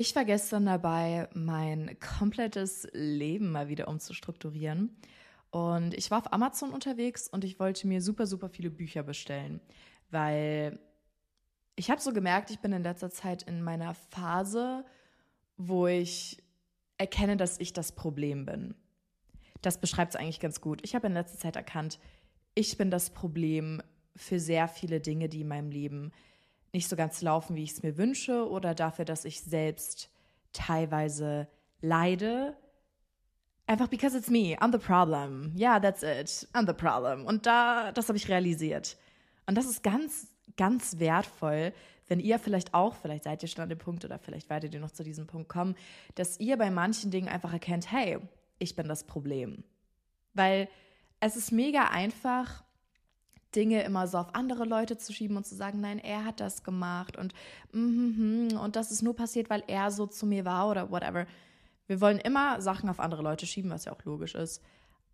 Ich war gestern dabei, mein komplettes Leben mal wieder umzustrukturieren. Und ich war auf Amazon unterwegs und ich wollte mir super, super viele Bücher bestellen, weil ich habe so gemerkt, ich bin in letzter Zeit in meiner Phase, wo ich erkenne, dass ich das Problem bin. Das beschreibt es eigentlich ganz gut. Ich habe in letzter Zeit erkannt, ich bin das Problem für sehr viele Dinge, die in meinem Leben nicht so ganz laufen, wie ich es mir wünsche oder dafür, dass ich selbst teilweise leide. Einfach because it's me, I'm the problem. Yeah, that's it, I'm the problem. Und da, das habe ich realisiert. Und das ist ganz, ganz wertvoll, wenn ihr vielleicht auch, vielleicht seid ihr schon an dem Punkt oder vielleicht werdet ihr noch zu diesem Punkt kommen, dass ihr bei manchen Dingen einfach erkennt, hey, ich bin das Problem. Weil es ist mega einfach, Dinge immer so auf andere Leute zu schieben und zu sagen, nein, er hat das gemacht und mm, und das ist nur passiert, weil er so zu mir war oder whatever. Wir wollen immer Sachen auf andere Leute schieben, was ja auch logisch ist.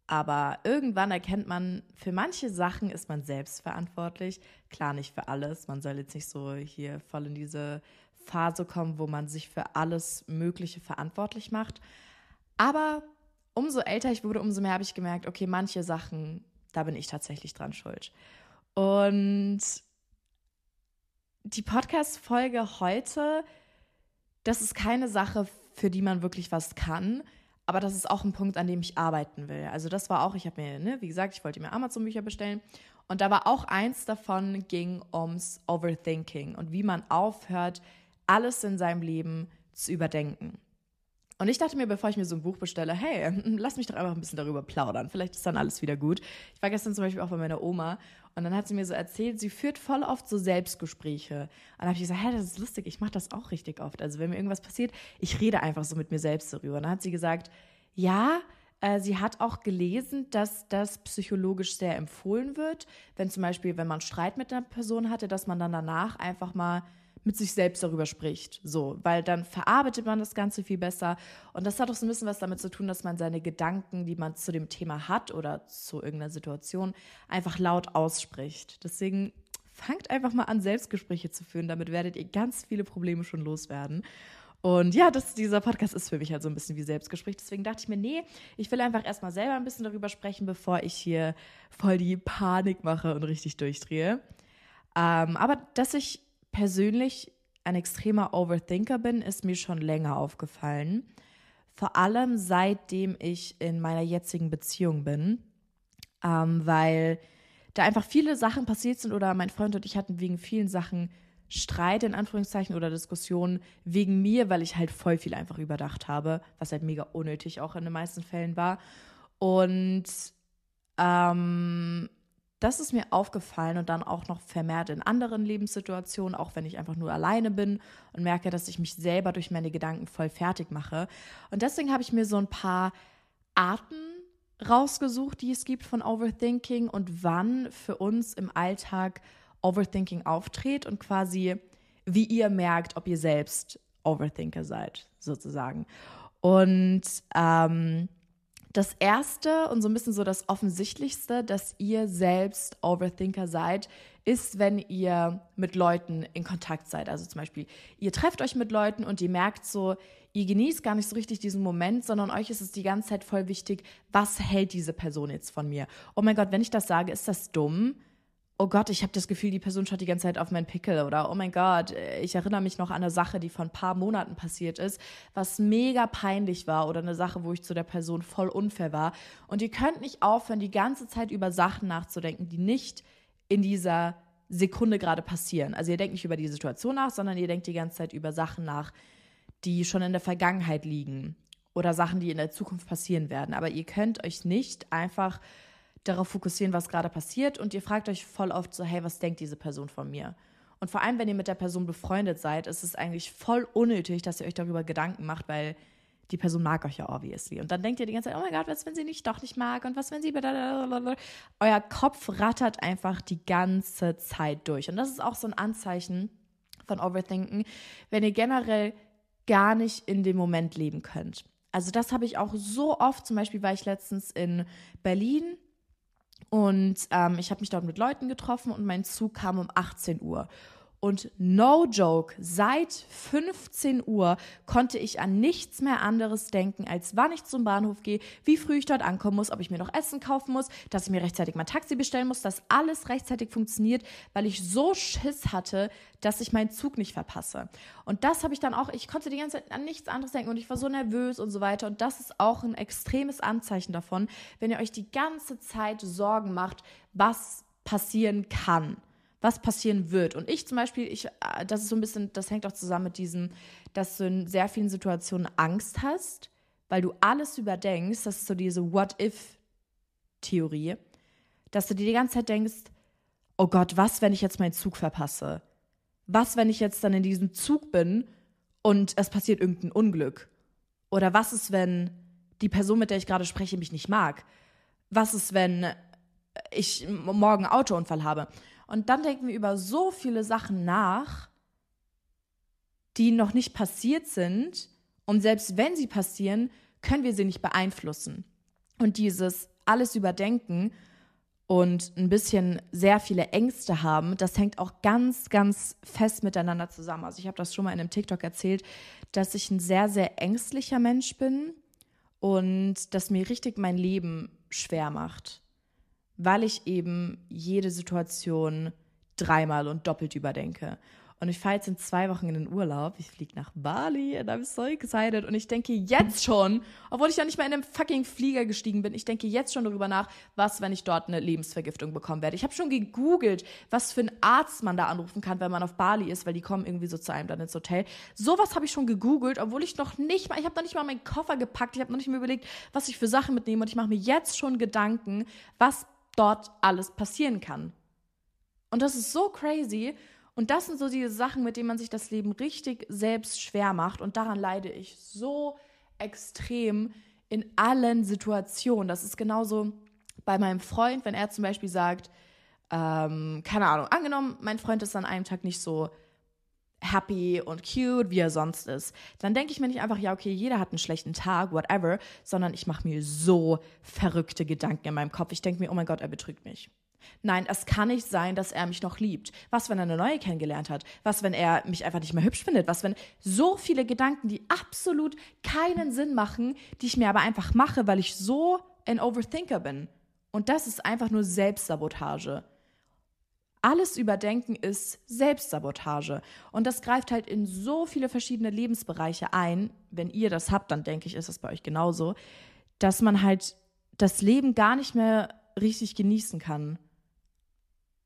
Aber irgendwann erkennt man, für manche Sachen ist man selbst verantwortlich. Klar, nicht für alles. Man soll jetzt nicht so hier voll in diese Phase kommen, wo man sich für alles Mögliche verantwortlich macht. Aber umso älter ich wurde, umso mehr habe ich gemerkt, okay, manche Sachen da bin ich tatsächlich dran schuld. Und die Podcast-Folge heute, das ist keine Sache, für die man wirklich was kann, aber das ist auch ein Punkt, an dem ich arbeiten will. Also das war auch, ich habe mir, ne, wie gesagt, ich wollte mir Amazon-Bücher bestellen und da war auch eins davon, ging ums Overthinking und wie man aufhört, alles in seinem Leben zu überdenken. Und ich dachte mir, bevor ich mir so ein Buch bestelle, hey, lass mich doch einfach ein bisschen darüber plaudern. Vielleicht ist dann alles wieder gut. Ich war gestern zum Beispiel auch bei meiner Oma und dann hat sie mir so erzählt, sie führt voll oft so Selbstgespräche. Und dann habe ich gesagt, hey, das ist lustig, ich mache das auch richtig oft. Also wenn mir irgendwas passiert, ich rede einfach so mit mir selbst darüber. Und dann hat sie gesagt, ja, äh, sie hat auch gelesen, dass das psychologisch sehr empfohlen wird, wenn zum Beispiel, wenn man Streit mit einer Person hatte, dass man dann danach einfach mal mit sich selbst darüber spricht. So, weil dann verarbeitet man das Ganze viel besser. Und das hat auch so ein bisschen was damit zu tun, dass man seine Gedanken, die man zu dem Thema hat oder zu irgendeiner Situation, einfach laut ausspricht. Deswegen fangt einfach mal an, Selbstgespräche zu führen. Damit werdet ihr ganz viele Probleme schon loswerden. Und ja, das, dieser Podcast ist für mich halt so ein bisschen wie Selbstgespräch. Deswegen dachte ich mir, nee, ich will einfach erstmal selber ein bisschen darüber sprechen, bevor ich hier voll die Panik mache und richtig durchdrehe. Ähm, aber dass ich persönlich ein extremer Overthinker bin, ist mir schon länger aufgefallen. Vor allem seitdem ich in meiner jetzigen Beziehung bin, ähm, weil da einfach viele Sachen passiert sind oder mein Freund und ich hatten wegen vielen Sachen Streit in Anführungszeichen oder Diskussionen wegen mir, weil ich halt voll viel einfach überdacht habe, was halt mega unnötig auch in den meisten Fällen war. Und ähm, das ist mir aufgefallen und dann auch noch vermehrt in anderen Lebenssituationen, auch wenn ich einfach nur alleine bin und merke, dass ich mich selber durch meine Gedanken voll fertig mache. Und deswegen habe ich mir so ein paar Arten rausgesucht, die es gibt von Overthinking und wann für uns im Alltag Overthinking auftritt und quasi, wie ihr merkt, ob ihr selbst Overthinker seid, sozusagen. Und ähm, das erste und so ein bisschen so das offensichtlichste, dass ihr selbst Overthinker seid, ist, wenn ihr mit Leuten in Kontakt seid. Also zum Beispiel, ihr trefft euch mit Leuten und ihr merkt so, ihr genießt gar nicht so richtig diesen Moment, sondern euch ist es die ganze Zeit voll wichtig, was hält diese Person jetzt von mir? Oh mein Gott, wenn ich das sage, ist das dumm? Oh Gott, ich habe das Gefühl, die Person schaut die ganze Zeit auf meinen Pickel oder oh mein Gott, ich erinnere mich noch an eine Sache, die vor ein paar Monaten passiert ist, was mega peinlich war oder eine Sache, wo ich zu der Person voll unfair war. Und ihr könnt nicht aufhören, die ganze Zeit über Sachen nachzudenken, die nicht in dieser Sekunde gerade passieren. Also ihr denkt nicht über die Situation nach, sondern ihr denkt die ganze Zeit über Sachen nach, die schon in der Vergangenheit liegen oder Sachen, die in der Zukunft passieren werden. Aber ihr könnt euch nicht einfach darauf fokussieren, was gerade passiert und ihr fragt euch voll oft so, hey, was denkt diese Person von mir? Und vor allem, wenn ihr mit der Person befreundet seid, ist es eigentlich voll unnötig, dass ihr euch darüber Gedanken macht, weil die Person mag euch ja obviously. Und dann denkt ihr die ganze Zeit, oh mein Gott, was, wenn sie nicht doch nicht mag und was, wenn sie... Blablabla. Euer Kopf rattert einfach die ganze Zeit durch. Und das ist auch so ein Anzeichen von Overthinken, wenn ihr generell gar nicht in dem Moment leben könnt. Also das habe ich auch so oft. Zum Beispiel war ich letztens in Berlin und ähm, ich habe mich dort mit Leuten getroffen und mein Zug kam um 18 Uhr. Und no joke, seit 15 Uhr konnte ich an nichts mehr anderes denken, als wann ich zum Bahnhof gehe, wie früh ich dort ankommen muss, ob ich mir noch Essen kaufen muss, dass ich mir rechtzeitig mein Taxi bestellen muss, dass alles rechtzeitig funktioniert, weil ich so Schiss hatte, dass ich meinen Zug nicht verpasse. Und das habe ich dann auch, ich konnte die ganze Zeit an nichts anderes denken und ich war so nervös und so weiter. Und das ist auch ein extremes Anzeichen davon, wenn ihr euch die ganze Zeit Sorgen macht, was passieren kann was passieren wird. Und ich zum Beispiel, ich, äh, das ist so ein bisschen, das hängt auch zusammen mit diesem, dass du in sehr vielen Situationen Angst hast, weil du alles überdenkst. Das ist so diese What-If-Theorie, dass du dir die ganze Zeit denkst, oh Gott, was, wenn ich jetzt meinen Zug verpasse? Was, wenn ich jetzt dann in diesem Zug bin und es passiert irgendein Unglück? Oder was ist, wenn die Person, mit der ich gerade spreche, mich nicht mag? Was ist, wenn ich morgen einen Autounfall habe? Und dann denken wir über so viele Sachen nach, die noch nicht passiert sind. Und selbst wenn sie passieren, können wir sie nicht beeinflussen. Und dieses alles überdenken und ein bisschen sehr viele Ängste haben, das hängt auch ganz, ganz fest miteinander zusammen. Also ich habe das schon mal in einem TikTok erzählt, dass ich ein sehr, sehr ängstlicher Mensch bin und dass mir richtig mein Leben schwer macht weil ich eben jede Situation dreimal und doppelt überdenke. Und ich fahre jetzt in zwei Wochen in den Urlaub. Ich fliege nach Bali und I'm so excited. Und ich denke jetzt schon, obwohl ich ja nicht mal in einem fucking Flieger gestiegen bin, ich denke jetzt schon darüber nach, was, wenn ich dort eine Lebensvergiftung bekommen werde. Ich habe schon gegoogelt, was für einen Arzt man da anrufen kann, wenn man auf Bali ist, weil die kommen irgendwie so zu einem dann ins Hotel. Sowas habe ich schon gegoogelt, obwohl ich noch nicht mal, ich habe noch nicht mal meinen Koffer gepackt, ich habe noch nicht mal überlegt, was ich für Sachen mitnehme. Und ich mache mir jetzt schon Gedanken, was dort alles passieren kann. Und das ist so crazy. Und das sind so diese Sachen, mit denen man sich das Leben richtig selbst schwer macht. Und daran leide ich so extrem in allen Situationen. Das ist genauso bei meinem Freund, wenn er zum Beispiel sagt, ähm, keine Ahnung, angenommen, mein Freund ist an einem Tag nicht so happy und cute, wie er sonst ist. Dann denke ich mir nicht einfach, ja, okay, jeder hat einen schlechten Tag, whatever, sondern ich mache mir so verrückte Gedanken in meinem Kopf. Ich denke mir, oh mein Gott, er betrügt mich. Nein, es kann nicht sein, dass er mich noch liebt. Was, wenn er eine neue kennengelernt hat? Was, wenn er mich einfach nicht mehr hübsch findet? Was, wenn so viele Gedanken, die absolut keinen Sinn machen, die ich mir aber einfach mache, weil ich so ein Overthinker bin. Und das ist einfach nur Selbstsabotage alles überdenken ist Selbstsabotage. Und das greift halt in so viele verschiedene Lebensbereiche ein. Wenn ihr das habt, dann denke ich, ist das bei euch genauso, dass man halt das Leben gar nicht mehr richtig genießen kann.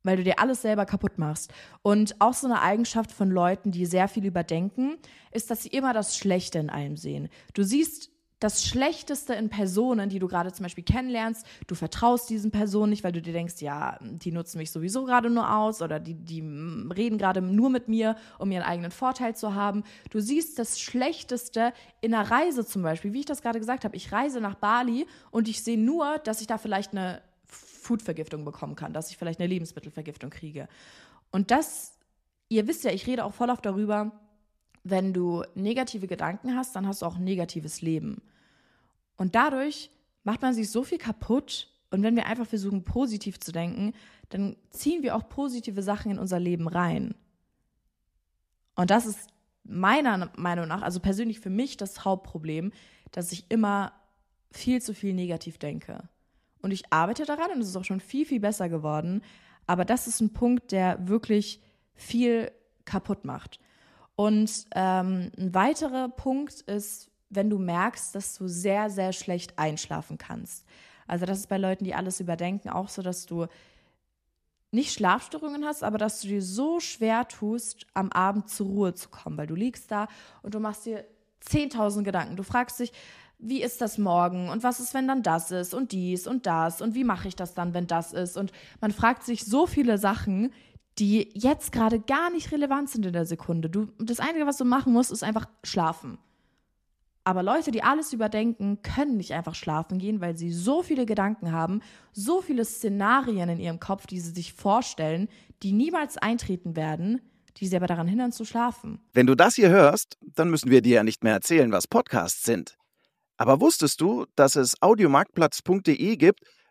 Weil du dir alles selber kaputt machst. Und auch so eine Eigenschaft von Leuten, die sehr viel überdenken, ist, dass sie immer das Schlechte in allem sehen. Du siehst das Schlechteste in Personen, die du gerade zum Beispiel kennenlernst, du vertraust diesen Personen nicht, weil du dir denkst, ja, die nutzen mich sowieso gerade nur aus oder die, die reden gerade nur mit mir, um ihren eigenen Vorteil zu haben. Du siehst das Schlechteste in einer Reise zum Beispiel, wie ich das gerade gesagt habe. Ich reise nach Bali und ich sehe nur, dass ich da vielleicht eine Foodvergiftung bekommen kann, dass ich vielleicht eine Lebensmittelvergiftung kriege. Und das, ihr wisst ja, ich rede auch voll oft darüber, wenn du negative Gedanken hast, dann hast du auch ein negatives Leben. Und dadurch macht man sich so viel kaputt. Und wenn wir einfach versuchen, positiv zu denken, dann ziehen wir auch positive Sachen in unser Leben rein. Und das ist meiner Meinung nach, also persönlich für mich das Hauptproblem, dass ich immer viel zu viel negativ denke. Und ich arbeite daran und es ist auch schon viel, viel besser geworden. Aber das ist ein Punkt, der wirklich viel kaputt macht. Und ähm, ein weiterer Punkt ist, wenn du merkst, dass du sehr, sehr schlecht einschlafen kannst. Also das ist bei Leuten, die alles überdenken, auch so, dass du nicht Schlafstörungen hast, aber dass du dir so schwer tust, am Abend zur Ruhe zu kommen, weil du liegst da und du machst dir 10.000 Gedanken. Du fragst dich, wie ist das morgen und was ist, wenn dann das ist und dies und das und wie mache ich das dann, wenn das ist. Und man fragt sich so viele Sachen, die jetzt gerade gar nicht relevant sind in der Sekunde. Du, das Einzige, was du machen musst, ist einfach schlafen. Aber Leute, die alles überdenken, können nicht einfach schlafen gehen, weil sie so viele Gedanken haben, so viele Szenarien in ihrem Kopf, die sie sich vorstellen, die niemals eintreten werden, die sie aber daran hindern zu schlafen. Wenn du das hier hörst, dann müssen wir dir ja nicht mehr erzählen, was Podcasts sind. Aber wusstest du, dass es audiomarktplatz.de gibt,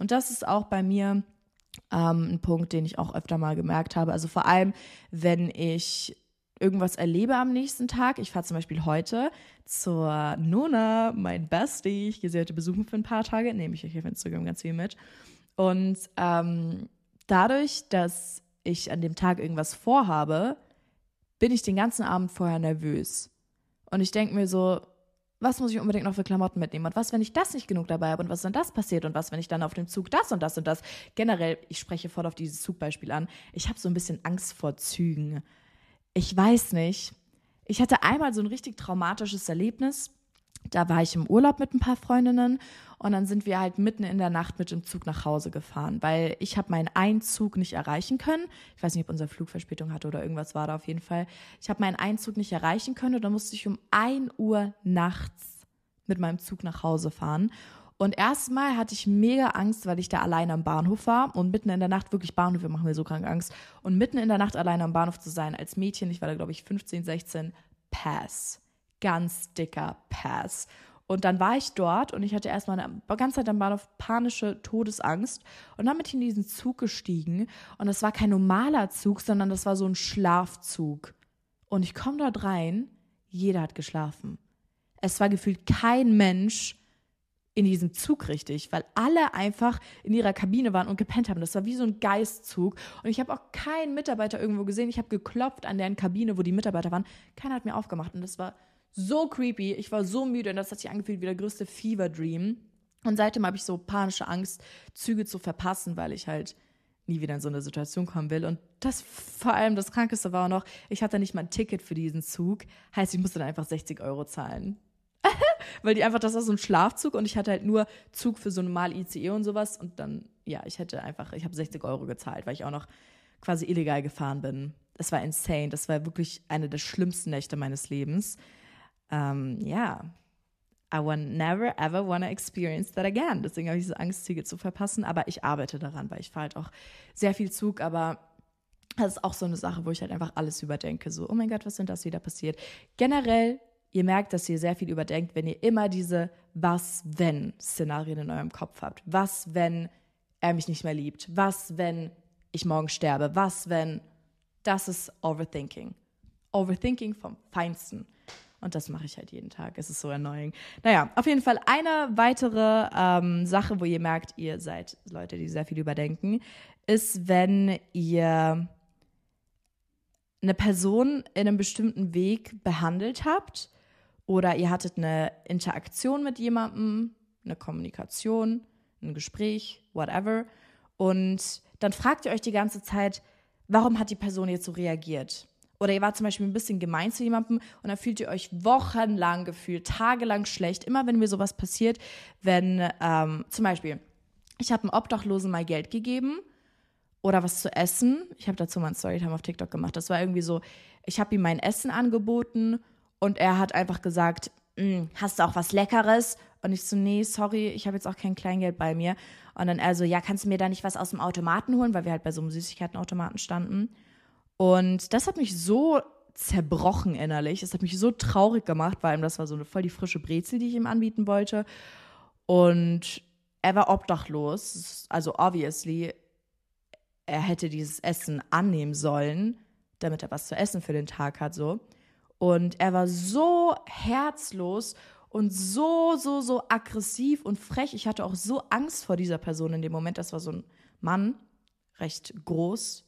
Und das ist auch bei mir ähm, ein Punkt, den ich auch öfter mal gemerkt habe. Also vor allem, wenn ich irgendwas erlebe am nächsten Tag. Ich fahre zum Beispiel heute zur Nona, mein Bestie. Ich gehe sie heute besuchen für ein paar Tage. Nehme ich euch auf Instagram ganz viel mit. Und ähm, dadurch, dass ich an dem Tag irgendwas vorhabe, bin ich den ganzen Abend vorher nervös. Und ich denke mir so, was muss ich unbedingt noch für Klamotten mitnehmen? Und was, wenn ich das nicht genug dabei habe? Und was, wenn das passiert? Und was, wenn ich dann auf dem Zug das und das und das? Generell, ich spreche voll auf dieses Zugbeispiel an. Ich habe so ein bisschen Angst vor Zügen. Ich weiß nicht. Ich hatte einmal so ein richtig traumatisches Erlebnis. Da war ich im Urlaub mit ein paar Freundinnen und dann sind wir halt mitten in der Nacht mit dem Zug nach Hause gefahren, weil ich habe meinen Einzug nicht erreichen können. Ich weiß nicht, ob unser Flug Verspätung hatte oder irgendwas war da auf jeden Fall. Ich habe meinen Einzug nicht erreichen können und dann musste ich um 1 Uhr nachts mit meinem Zug nach Hause fahren. Und erstmal hatte ich mega Angst, weil ich da alleine am Bahnhof war und mitten in der Nacht, wirklich Bahnhöfe machen mir so krank Angst. Und mitten in der Nacht alleine am Bahnhof zu sein als Mädchen, ich war da glaube ich 15, 16, Pass. Ganz dicker Pass. Und dann war ich dort und ich hatte erstmal eine ganze Zeit am Bahnhof panische Todesangst. Und dann bin ich in diesen Zug gestiegen. Und das war kein normaler Zug, sondern das war so ein Schlafzug. Und ich komme dort rein, jeder hat geschlafen. Es war gefühlt kein Mensch in diesem Zug richtig, weil alle einfach in ihrer Kabine waren und gepennt haben. Das war wie so ein Geistzug. Und ich habe auch keinen Mitarbeiter irgendwo gesehen. Ich habe geklopft an deren Kabine, wo die Mitarbeiter waren. Keiner hat mir aufgemacht. Und das war so creepy. Ich war so müde und das hat sich angefühlt wie der größte Fever Dream. Und seitdem habe ich so panische Angst, Züge zu verpassen, weil ich halt nie wieder in so eine Situation kommen will. Und das vor allem das Krankeste war auch noch, ich hatte nicht mal ein Ticket für diesen Zug. Heißt, ich musste dann einfach 60 Euro zahlen. weil die einfach, das war so ein Schlafzug und ich hatte halt nur Zug für so normal ICE und sowas. Und dann, ja, ich hätte einfach, ich habe 60 Euro gezahlt, weil ich auch noch quasi illegal gefahren bin. Das war insane. Das war wirklich eine der schlimmsten Nächte meines Lebens ähm, ja, I want never ever wanna experience that again. Deswegen habe ich diese Angst, Züge zu verpassen. Aber ich arbeite daran, weil ich fahre halt auch sehr viel Zug. Aber das ist auch so eine Sache, wo ich halt einfach alles überdenke. So, oh mein Gott, was denn das wieder passiert? Generell, ihr merkt, dass ihr sehr viel überdenkt, wenn ihr immer diese Was-Wenn-Szenarien in eurem Kopf habt. Was, wenn er mich nicht mehr liebt? Was, wenn ich morgen sterbe? Was, wenn. Das ist Overthinking. Overthinking vom Feinsten. Und das mache ich halt jeden Tag. Es ist so annoying. Naja, auf jeden Fall eine weitere ähm, Sache, wo ihr merkt, ihr seid Leute, die sehr viel überdenken, ist, wenn ihr eine Person in einem bestimmten Weg behandelt habt oder ihr hattet eine Interaktion mit jemandem, eine Kommunikation, ein Gespräch, whatever. Und dann fragt ihr euch die ganze Zeit, warum hat die Person jetzt so reagiert? Oder ihr wart zum Beispiel ein bisschen gemein zu jemandem und dann fühlt ihr euch wochenlang gefühlt, tagelang schlecht. Immer wenn mir sowas passiert, wenn ähm, zum Beispiel, ich habe einem Obdachlosen mal Geld gegeben oder was zu essen. Ich habe dazu mal ein Storytime auf TikTok gemacht. Das war irgendwie so, ich habe ihm mein Essen angeboten und er hat einfach gesagt, hm, hast du auch was Leckeres? Und ich so, nee, sorry, ich habe jetzt auch kein Kleingeld bei mir. Und dann er so, ja, kannst du mir da nicht was aus dem Automaten holen, weil wir halt bei so einem Süßigkeitenautomaten standen. Und das hat mich so zerbrochen innerlich. Es hat mich so traurig gemacht, weil das war so eine voll die frische Brezel, die ich ihm anbieten wollte. Und er war obdachlos. Also obviously, er hätte dieses Essen annehmen sollen, damit er was zu essen für den Tag hat, so. Und er war so herzlos und so, so, so aggressiv und frech. Ich hatte auch so Angst vor dieser Person in dem Moment. Das war so ein Mann, recht groß,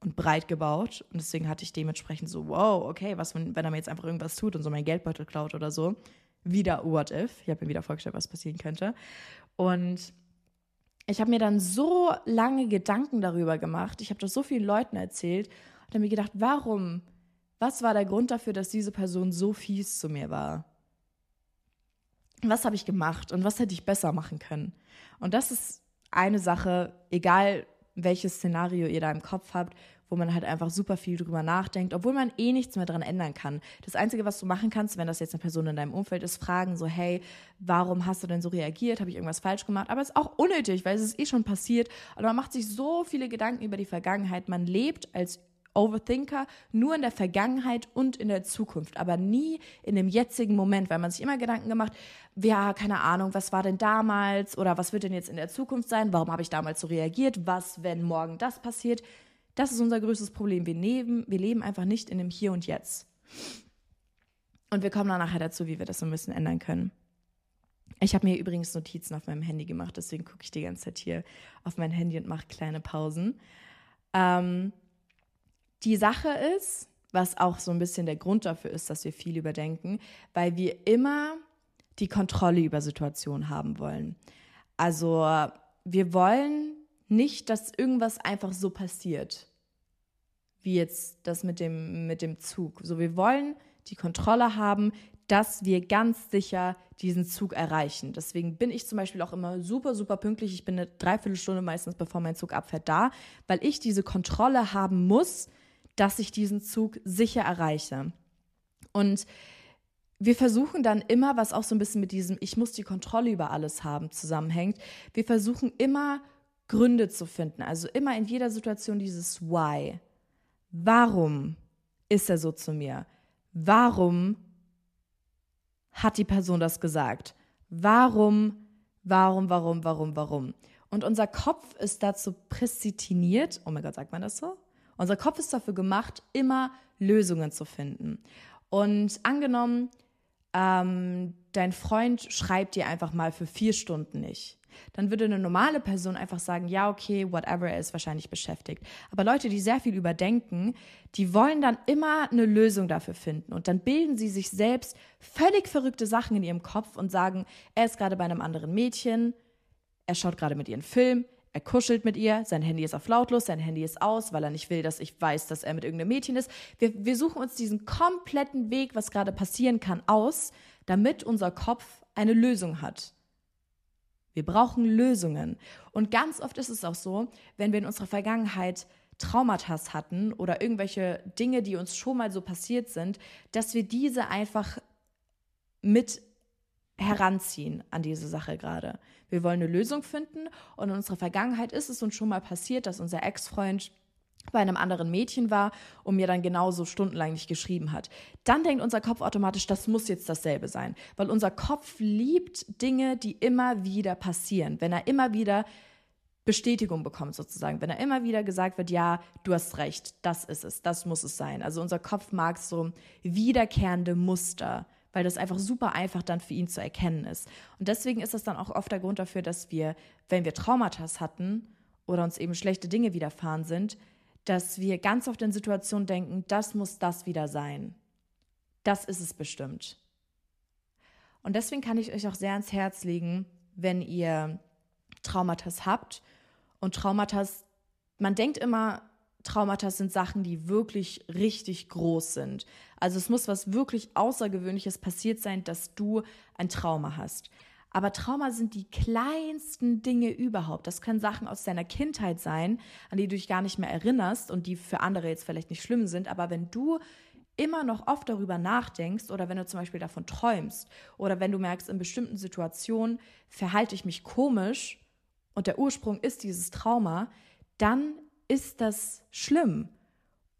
und breit gebaut. Und deswegen hatte ich dementsprechend so, wow, okay, was, wenn, wenn er mir jetzt einfach irgendwas tut und so mein Geldbeutel klaut oder so. Wieder What If. Ich habe mir wieder vorgestellt, was passieren könnte. Und ich habe mir dann so lange Gedanken darüber gemacht. Ich habe das so vielen Leuten erzählt und habe mir gedacht, warum? Was war der Grund dafür, dass diese Person so fies zu mir war? Was habe ich gemacht und was hätte ich besser machen können? Und das ist eine Sache, egal welches Szenario ihr da im Kopf habt, wo man halt einfach super viel drüber nachdenkt, obwohl man eh nichts mehr dran ändern kann. Das Einzige, was du machen kannst, wenn das jetzt eine Person in deinem Umfeld ist, fragen so, hey, warum hast du denn so reagiert? Habe ich irgendwas falsch gemacht? Aber es ist auch unnötig, weil es ist eh schon passiert. Und man macht sich so viele Gedanken über die Vergangenheit. Man lebt als Overthinker nur in der Vergangenheit und in der Zukunft, aber nie in dem jetzigen Moment, weil man sich immer Gedanken gemacht, ja, keine Ahnung, was war denn damals oder was wird denn jetzt in der Zukunft sein? Warum habe ich damals so reagiert? Was, wenn morgen das passiert? Das ist unser größtes Problem. Wir leben, wir leben einfach nicht in dem Hier und Jetzt. Und wir kommen dann nachher dazu, wie wir das so ein bisschen ändern können. Ich habe mir übrigens Notizen auf meinem Handy gemacht, deswegen gucke ich die ganze Zeit hier auf mein Handy und mache kleine Pausen. Ähm, die Sache ist, was auch so ein bisschen der Grund dafür ist, dass wir viel überdenken, weil wir immer die Kontrolle über Situationen haben wollen. Also wir wollen nicht, dass irgendwas einfach so passiert, wie jetzt das mit dem, mit dem Zug. So, wir wollen die Kontrolle haben, dass wir ganz sicher diesen Zug erreichen. Deswegen bin ich zum Beispiel auch immer super, super pünktlich. Ich bin eine Dreiviertelstunde meistens, bevor mein Zug abfährt, da, weil ich diese Kontrolle haben muss, dass ich diesen Zug sicher erreiche. Und wir versuchen dann immer, was auch so ein bisschen mit diesem Ich muss die Kontrolle über alles haben zusammenhängt, wir versuchen immer Gründe zu finden. Also immer in jeder Situation dieses Why. Warum ist er so zu mir? Warum hat die Person das gesagt? Warum, warum, warum, warum, warum? Und unser Kopf ist dazu prästiniert, oh mein Gott, sagt man das so? Unser Kopf ist dafür gemacht, immer Lösungen zu finden. Und angenommen, ähm, dein Freund schreibt dir einfach mal für vier Stunden nicht. Dann würde eine normale Person einfach sagen, ja, okay, whatever, er ist wahrscheinlich beschäftigt. Aber Leute, die sehr viel überdenken, die wollen dann immer eine Lösung dafür finden. Und dann bilden sie sich selbst völlig verrückte Sachen in ihrem Kopf und sagen, er ist gerade bei einem anderen Mädchen, er schaut gerade mit ihr einen Film, er kuschelt mit ihr, sein Handy ist auf lautlos, sein Handy ist aus, weil er nicht will, dass ich weiß, dass er mit irgendeinem Mädchen ist. Wir, wir suchen uns diesen kompletten Weg, was gerade passieren kann, aus, damit unser Kopf eine Lösung hat. Wir brauchen Lösungen. Und ganz oft ist es auch so, wenn wir in unserer Vergangenheit Traumata hatten oder irgendwelche Dinge, die uns schon mal so passiert sind, dass wir diese einfach mit heranziehen an diese Sache gerade. Wir wollen eine Lösung finden und in unserer Vergangenheit ist es uns schon mal passiert, dass unser Ex-Freund bei einem anderen Mädchen war und mir dann genauso stundenlang nicht geschrieben hat. Dann denkt unser Kopf automatisch, das muss jetzt dasselbe sein, weil unser Kopf liebt Dinge, die immer wieder passieren. Wenn er immer wieder Bestätigung bekommt sozusagen, wenn er immer wieder gesagt wird, ja, du hast recht, das ist es, das muss es sein. Also unser Kopf mag so wiederkehrende Muster weil das einfach super einfach dann für ihn zu erkennen ist. Und deswegen ist das dann auch oft der Grund dafür, dass wir, wenn wir Traumata hatten oder uns eben schlechte Dinge widerfahren sind, dass wir ganz oft in Situationen denken, das muss das wieder sein. Das ist es bestimmt. Und deswegen kann ich euch auch sehr ans Herz legen, wenn ihr Traumata habt und Traumata, man denkt immer, Traumata sind Sachen, die wirklich richtig groß sind. Also es muss was wirklich Außergewöhnliches passiert sein, dass du ein Trauma hast. Aber Trauma sind die kleinsten Dinge überhaupt. Das können Sachen aus deiner Kindheit sein, an die du dich gar nicht mehr erinnerst und die für andere jetzt vielleicht nicht schlimm sind. Aber wenn du immer noch oft darüber nachdenkst oder wenn du zum Beispiel davon träumst oder wenn du merkst, in bestimmten Situationen verhalte ich mich komisch und der Ursprung ist dieses Trauma, dann ist das schlimm.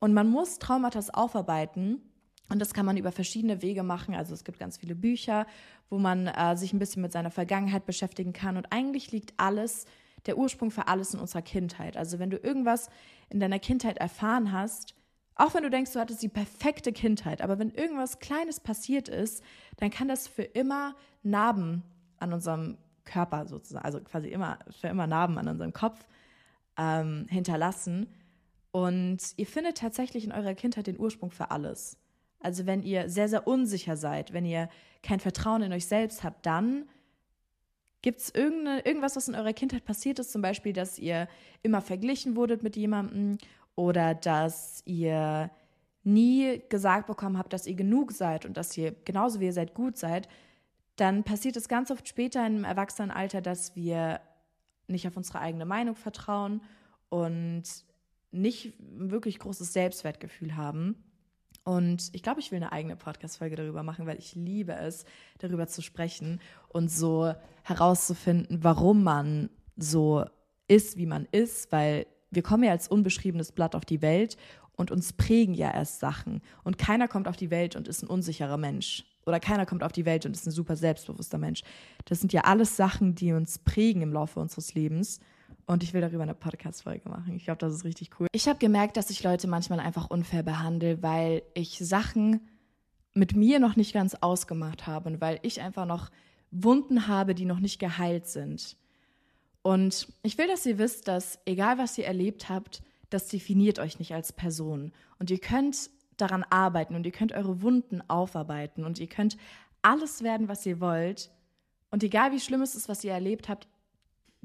Und man muss Traumata aufarbeiten. Und das kann man über verschiedene Wege machen. Also es gibt ganz viele Bücher, wo man äh, sich ein bisschen mit seiner Vergangenheit beschäftigen kann. Und eigentlich liegt alles, der Ursprung für alles in unserer Kindheit. Also wenn du irgendwas in deiner Kindheit erfahren hast, auch wenn du denkst, du hattest die perfekte Kindheit, aber wenn irgendwas Kleines passiert ist, dann kann das für immer Narben an unserem Körper sozusagen, also quasi immer, für immer Narben an unserem Kopf ähm, hinterlassen. Und ihr findet tatsächlich in eurer Kindheit den Ursprung für alles. Also wenn ihr sehr, sehr unsicher seid, wenn ihr kein Vertrauen in euch selbst habt, dann gibt es irgendwas, was in eurer Kindheit passiert ist, zum Beispiel, dass ihr immer verglichen wurdet mit jemandem oder dass ihr nie gesagt bekommen habt, dass ihr genug seid und dass ihr genauso wie ihr seid gut seid, dann passiert es ganz oft später im Erwachsenenalter, dass wir nicht auf unsere eigene Meinung vertrauen und nicht wirklich großes Selbstwertgefühl haben. Und ich glaube, ich will eine eigene Podcast-Folge darüber machen, weil ich liebe es, darüber zu sprechen und so herauszufinden, warum man so ist, wie man ist, weil wir kommen ja als unbeschriebenes Blatt auf die Welt und uns prägen ja erst Sachen. Und keiner kommt auf die Welt und ist ein unsicherer Mensch. Oder keiner kommt auf die Welt und ist ein super selbstbewusster Mensch. Das sind ja alles Sachen, die uns prägen im Laufe unseres Lebens. Und ich will darüber eine Podcast-Folge machen. Ich glaube, das ist richtig cool. Ich habe gemerkt, dass ich Leute manchmal einfach unfair behandle, weil ich Sachen mit mir noch nicht ganz ausgemacht habe und weil ich einfach noch Wunden habe, die noch nicht geheilt sind. Und ich will, dass ihr wisst, dass egal was ihr erlebt habt, das definiert euch nicht als Person. Und ihr könnt daran arbeiten und ihr könnt eure Wunden aufarbeiten und ihr könnt alles werden, was ihr wollt. Und egal wie schlimm es ist, was ihr erlebt habt,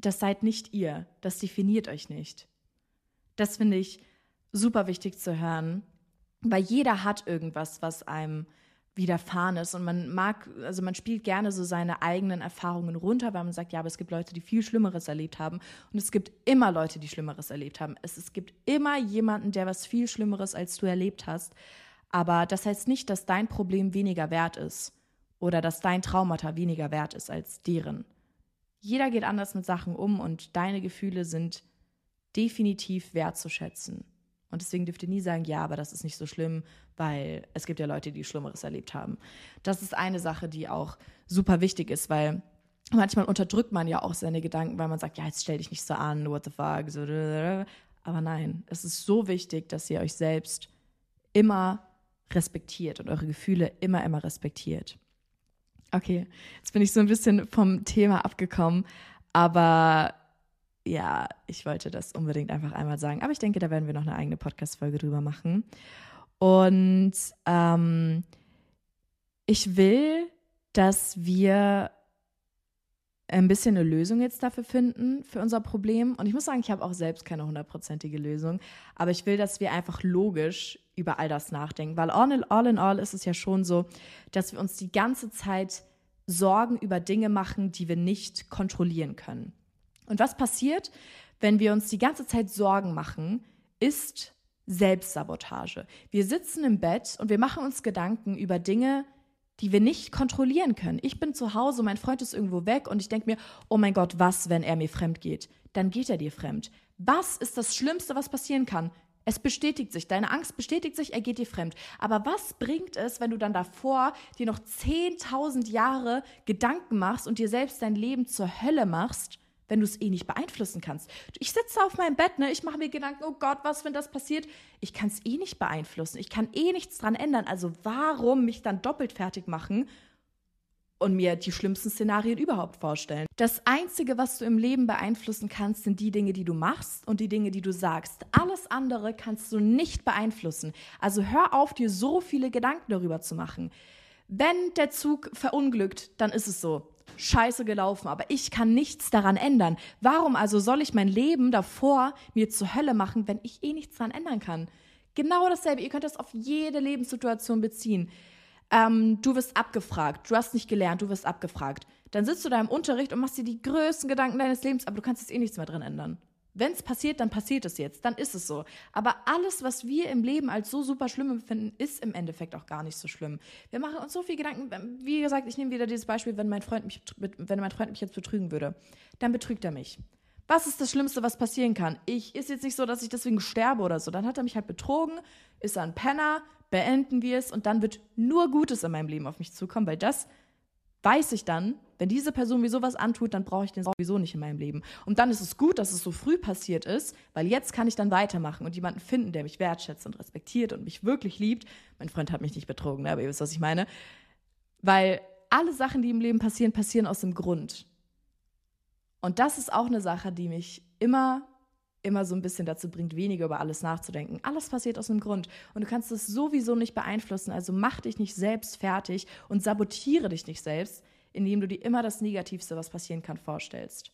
das seid nicht ihr. Das definiert euch nicht. Das finde ich super wichtig zu hören, weil jeder hat irgendwas, was einem widerfahren ist und man mag, also man spielt gerne so seine eigenen Erfahrungen runter, weil man sagt, ja, aber es gibt Leute, die viel Schlimmeres erlebt haben und es gibt immer Leute, die Schlimmeres erlebt haben. Es, es gibt immer jemanden, der was viel Schlimmeres als du erlebt hast, aber das heißt nicht, dass dein Problem weniger wert ist oder dass dein Traumata weniger wert ist als deren jeder geht anders mit Sachen um und deine Gefühle sind definitiv wertzuschätzen. Und deswegen dürft ihr nie sagen, ja, aber das ist nicht so schlimm, weil es gibt ja Leute, die Schlimmeres erlebt haben. Das ist eine Sache, die auch super wichtig ist, weil manchmal unterdrückt man ja auch seine Gedanken, weil man sagt, ja, jetzt stell dich nicht so an, what the fuck. Aber nein, es ist so wichtig, dass ihr euch selbst immer respektiert und eure Gefühle immer, immer respektiert. Okay, jetzt bin ich so ein bisschen vom Thema abgekommen, aber ja, ich wollte das unbedingt einfach einmal sagen. Aber ich denke, da werden wir noch eine eigene Podcast-Folge drüber machen. Und ähm, ich will, dass wir ein bisschen eine Lösung jetzt dafür finden, für unser Problem. Und ich muss sagen, ich habe auch selbst keine hundertprozentige Lösung. Aber ich will, dass wir einfach logisch über all das nachdenken. Weil all in, all in all ist es ja schon so, dass wir uns die ganze Zeit Sorgen über Dinge machen, die wir nicht kontrollieren können. Und was passiert, wenn wir uns die ganze Zeit Sorgen machen, ist Selbstsabotage. Wir sitzen im Bett und wir machen uns Gedanken über Dinge, die wir nicht kontrollieren können. Ich bin zu Hause, mein Freund ist irgendwo weg und ich denke mir, oh mein Gott, was, wenn er mir fremd geht? Dann geht er dir fremd. Was ist das Schlimmste, was passieren kann? Es bestätigt sich, deine Angst bestätigt sich, er geht dir fremd. Aber was bringt es, wenn du dann davor dir noch 10.000 Jahre Gedanken machst und dir selbst dein Leben zur Hölle machst, wenn du es eh nicht beeinflussen kannst? Ich sitze auf meinem Bett, ne, ich mache mir Gedanken, oh Gott, was, wenn das passiert? Ich kann es eh nicht beeinflussen, ich kann eh nichts dran ändern. Also warum mich dann doppelt fertig machen und mir die schlimmsten Szenarien überhaupt vorstellen. Das Einzige, was du im Leben beeinflussen kannst, sind die Dinge, die du machst und die Dinge, die du sagst. Alles andere kannst du nicht beeinflussen. Also hör auf, dir so viele Gedanken darüber zu machen. Wenn der Zug verunglückt, dann ist es so. Scheiße gelaufen, aber ich kann nichts daran ändern. Warum also soll ich mein Leben davor mir zur Hölle machen, wenn ich eh nichts daran ändern kann? Genau dasselbe. Ihr könnt das auf jede Lebenssituation beziehen ähm, du wirst abgefragt, du hast nicht gelernt, du wirst abgefragt. Dann sitzt du da im Unterricht und machst dir die größten Gedanken deines Lebens, aber du kannst jetzt eh nichts mehr drin ändern. Wenn es passiert, dann passiert es jetzt, dann ist es so. Aber alles, was wir im Leben als so super schlimm empfinden, ist im Endeffekt auch gar nicht so schlimm. Wir machen uns so viel Gedanken. Wie gesagt, ich nehme wieder dieses Beispiel, wenn mein Freund mich, wenn mein Freund mich jetzt betrügen würde, dann betrügt er mich. Was ist das Schlimmste, was passieren kann? Ich ist jetzt nicht so, dass ich deswegen sterbe oder so. Dann hat er mich halt betrogen, ist er ein Penner, beenden wir es und dann wird nur Gutes in meinem Leben auf mich zukommen, weil das weiß ich dann, wenn diese Person mir sowas antut, dann brauche ich den sowieso nicht in meinem Leben. Und dann ist es gut, dass es so früh passiert ist, weil jetzt kann ich dann weitermachen und jemanden finden, der mich wertschätzt und respektiert und mich wirklich liebt. Mein Freund hat mich nicht betrogen, aber ihr wisst, was ich meine. Weil alle Sachen, die im Leben passieren, passieren aus dem Grund. Und das ist auch eine Sache, die mich immer immer so ein bisschen dazu bringt, weniger über alles nachzudenken. Alles passiert aus einem Grund und du kannst es sowieso nicht beeinflussen. Also mach dich nicht selbst fertig und sabotiere dich nicht selbst, indem du dir immer das Negativste, was passieren kann, vorstellst.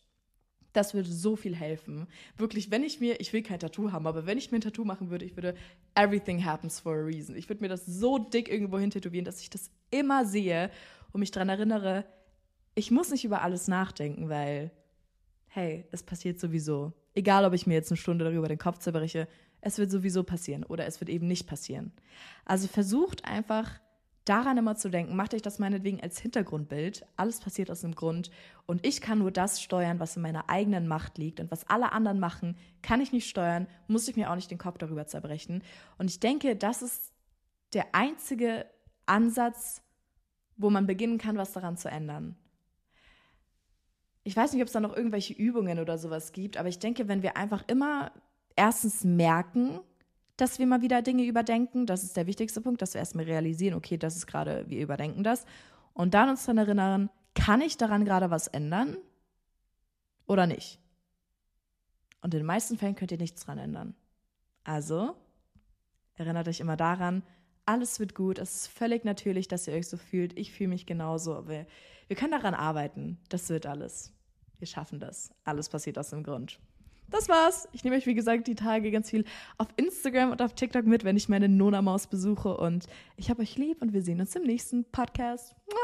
Das würde so viel helfen. Wirklich, wenn ich mir, ich will kein Tattoo haben, aber wenn ich mir ein Tattoo machen würde, ich würde Everything happens for a reason. Ich würde mir das so dick irgendwo hin tätowieren, dass ich das immer sehe und mich daran erinnere, ich muss nicht über alles nachdenken, weil hey, es passiert sowieso. Egal, ob ich mir jetzt eine Stunde darüber den Kopf zerbreche, es wird sowieso passieren oder es wird eben nicht passieren. Also versucht einfach daran immer zu denken, macht euch das meinetwegen als Hintergrundbild. Alles passiert aus einem Grund und ich kann nur das steuern, was in meiner eigenen Macht liegt und was alle anderen machen, kann ich nicht steuern, muss ich mir auch nicht den Kopf darüber zerbrechen. Und ich denke, das ist der einzige Ansatz, wo man beginnen kann, was daran zu ändern. Ich weiß nicht, ob es da noch irgendwelche Übungen oder sowas gibt, aber ich denke, wenn wir einfach immer erstens merken, dass wir mal wieder Dinge überdenken. Das ist der wichtigste Punkt, dass wir erstmal realisieren, okay, das ist gerade, wir überdenken das. Und dann uns daran erinnern, kann ich daran gerade was ändern oder nicht? Und in den meisten Fällen könnt ihr nichts dran ändern. Also erinnert euch immer daran, alles wird gut. Es ist völlig natürlich, dass ihr euch so fühlt. Ich fühle mich genauso. Aber wir können daran arbeiten. Das wird alles. Wir schaffen das. Alles passiert aus dem Grund das war's. Ich nehme euch, wie gesagt, die Tage ganz viel auf Instagram und auf TikTok mit, wenn ich meine Nona-Maus besuche. Und ich habe euch lieb und wir sehen uns im nächsten Podcast. Mua.